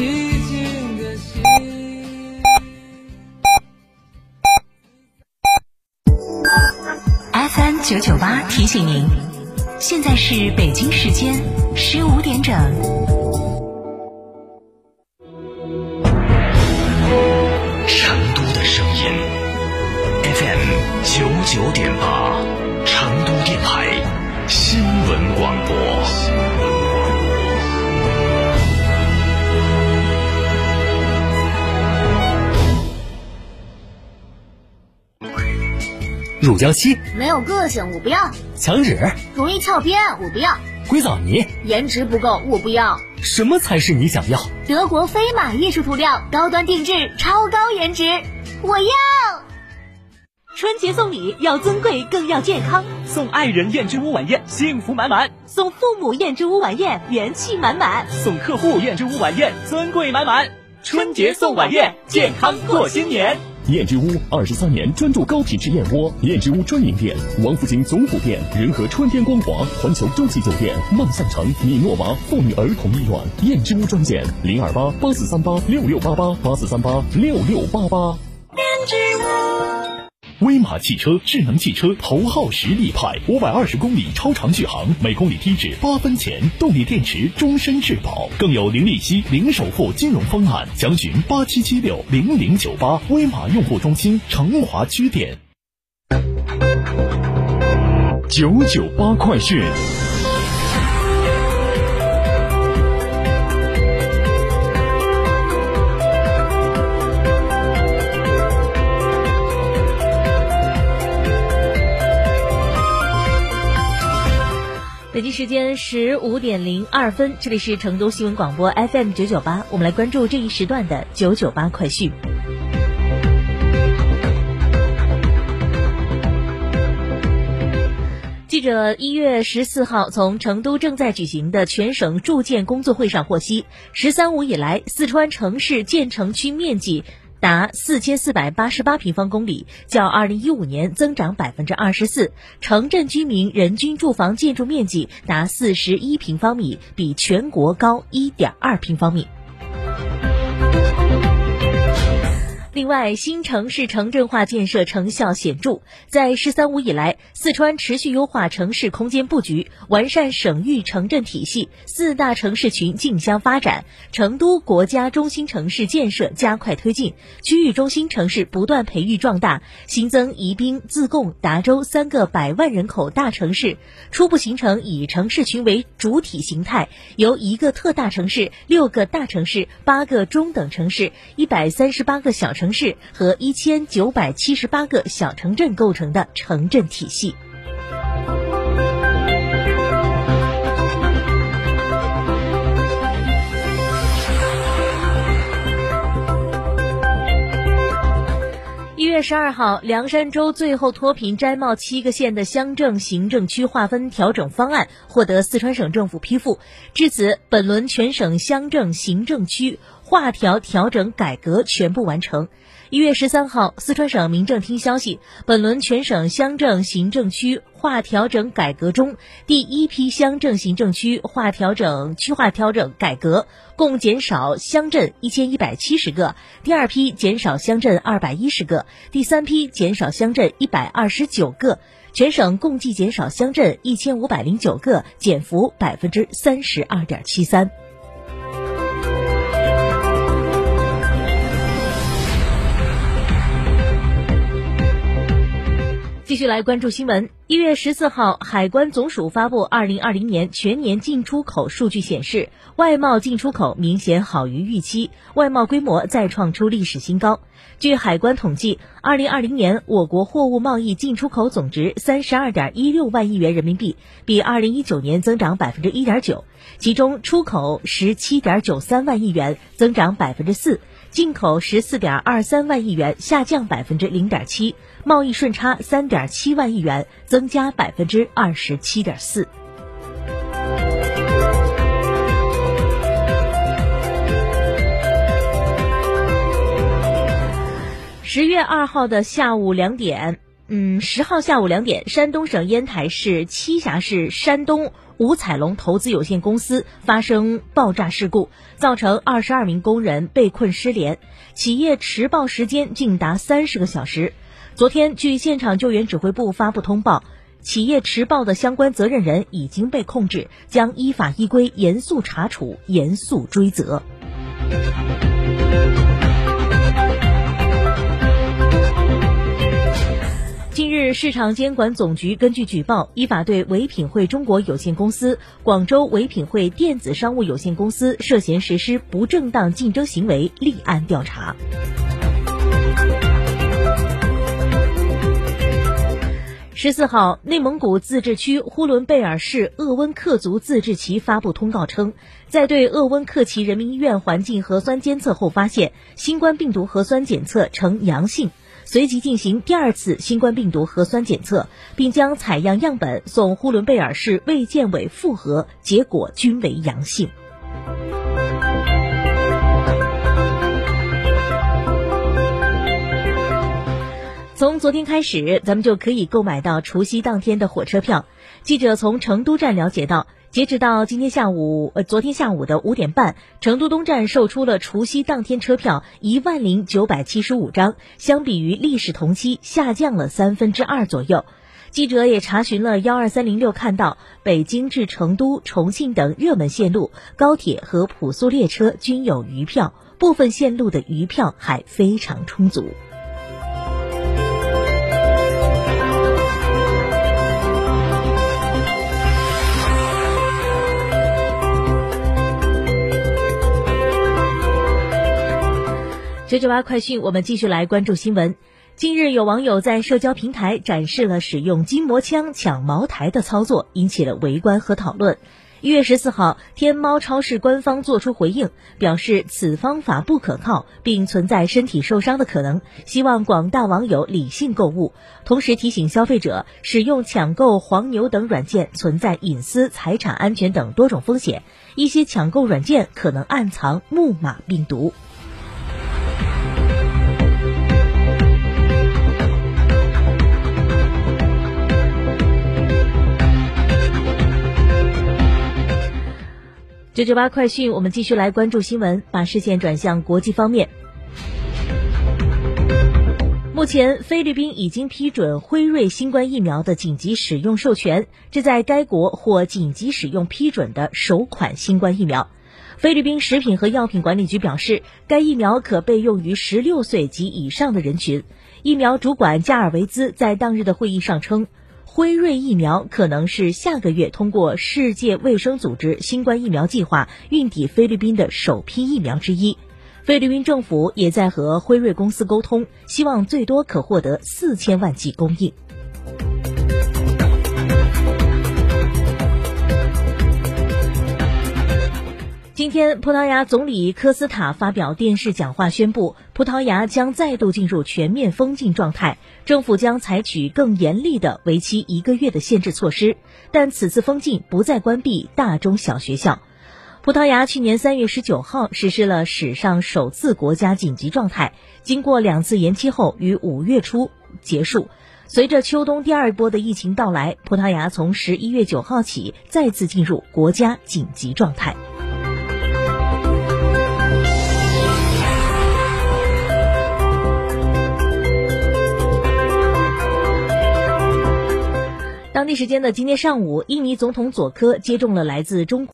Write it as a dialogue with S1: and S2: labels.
S1: 寂静的心。
S2: FM 九九八提醒您，现在是北京时间十五点整。
S3: 成都的声音，FM 九九点八，成都电台新闻广播。
S4: 乳胶漆、
S5: 没有个性，我不要；
S4: 墙纸、
S5: 容易翘边，我不要；
S4: 硅藻泥，
S5: 颜值不够，我不要。
S4: 什么才是你想要？
S5: 德国飞马艺术涂料，高端定制，超高颜值，我要。
S6: 春节送礼要尊贵更要健康，
S7: 送爱人燕之屋晚宴，幸福满满；
S6: 送父母燕之屋晚宴，元气满满；
S7: 送客户燕之屋晚宴，尊贵满满。春节送晚宴，健康过新年。
S8: 燕之屋二十三年专注高品质燕窝，燕之屋专营店：王府井总府店、仁和春天光华、环球洲际酒店、万象城、米诺娃妇女儿童医院。燕之屋专线：零二八八四三八六六八八八四三八六六八八。
S2: 燕之屋。
S8: 威马汽车智能汽车头号实力派，五百二十公里超长续航，每公里低至八分钱，动力电池终身质保，更有零利息、零首付金融方案。详询八七七六零零九八，威马用户中心成华区店。九九八快讯。
S6: 北京时间十五点零二分，这里是成都新闻广播 FM 九九八，我们来关注这一时段的九九八快讯。记者一月十四号从成都正在举行的全省住建工作会上获悉，“十三五”以来，四川城市建成区面积达四千四百八十八平方公里，较二零一五年增长百分之二十四。城镇居民人均住房建筑面积达四十一平方米，比全国高一点二平方米。另外，新城市城镇化建设成效显著。在“十三五”以来，四川持续优化城市空间布局，完善省域城镇体系，四大城市群竞相发展。成都国家中心城市建设加快推进，区域中心城市不断培育壮大，新增宜宾、自贡、达州三个百万人口大城市，初步形成以城市群为主体形态，由一个特大城市、六个大城市、八个中等城市、一百三十八个小城市和一千九百七十八个小城镇构成的城镇体系。一月十二号，凉山州最后脱贫摘帽七个县的乡镇行政区划分调整方案获得四川省政府批复。至此，本轮全省乡镇行政区划调调整改革全部完成。一月十三号，四川省民政厅消息，本轮全省乡镇行政区划调整改革中，第一批乡镇行政区划调整区划调整改革共减少乡镇一千一百七十个，第二批减少乡镇二百一十个，第三批减少乡镇一百二十九个，全省共计减少乡镇一千五百零九个，减幅百分之三十二点七三。继续来关注新闻。一月十四号，海关总署发布二零二零年全年进出口数据显示，外贸进出口明显好于预期，外贸规模再创出历史新高。据海关统计，二零二零年我国货物贸易进出口总值三十二点一六万亿元人民币，比二零一九年增长百分之一点九，其中出口十七点九三万亿元，增长百分之四。进口十四点二三万亿元，下降百分之零点七；贸易顺差三点七万亿元，增加百分之二十七点四。十月二号的下午两点，嗯，十号下午两点，山东省烟台市栖霞市山东五彩龙投资有限公司发生爆炸事故，造成二十二名工人被困失联，企业迟报时间竟达三十个小时。昨天，据现场救援指挥部发布通报，企业迟报的相关责任人已经被控制，将依法依规严肃查处、严肃追责。市场监管总局根据举报，依法对唯品会中国有限公司、广州唯品会电子商务有限公司涉嫌实施不正当竞争行为立案调查。十四号，内蒙古自治区呼伦贝尔市鄂温克族自治旗发布通告称，在对鄂温克旗人民医院环境核酸监测后，发现新冠病毒核酸检测呈阳性。随即进行第二次新冠病毒核酸检测，并将采样样本送呼伦贝尔市卫健委复核，结果均为阳性。从昨天开始，咱们就可以购买到除夕当天的火车票。记者从成都站了解到。截止到今天下午，呃，昨天下午的五点半，成都东站售出了除夕当天车票一万零九百七十五张，相比于历史同期下降了三分之二左右。记者也查询了幺二三零六，看到北京至成都、重庆等热门线路高铁和普速列车均有余票，部分线路的余票还非常充足。九九八快讯，我们继续来关注新闻。近日，有网友在社交平台展示了使用筋膜枪抢茅台的操作，引起了围观和讨论。一月十四号，天猫超市官方作出回应，表示此方法不可靠，并存在身体受伤的可能，希望广大网友理性购物。同时提醒消费者，使用抢购黄牛等软件存在隐私、财产安全等多种风险，一些抢购软件可能暗藏木马病毒。九九八快讯，我们继续来关注新闻，把视线转向国际方面。目前，菲律宾已经批准辉瑞新冠疫苗的紧急使用授权，这在该国获紧急使用批准的首款新冠疫苗。菲律宾食品和药品管理局表示，该疫苗可被用于十六岁及以上的人群。疫苗主管加尔维兹在当日的会议上称。辉瑞疫苗可能是下个月通过世界卫生组织新冠疫苗计划运抵菲律宾的首批疫苗之一。菲律宾政府也在和辉瑞公司沟通，希望最多可获得四千万剂供应。今天，葡萄牙总理科斯塔发表电视讲话，宣布葡萄牙将再度进入全面封禁状态，政府将采取更严厉的为期一个月的限制措施。但此次封禁不再关闭大中小学校。葡萄牙去年三月十九号实施了史上首次国家紧急状态，经过两次延期后，于五月初结束。随着秋冬第二波的疫情到来，葡萄牙从十一月九号起再次进入国家紧急状态。当地时间的今天上午，印尼总统佐科接种了来自中。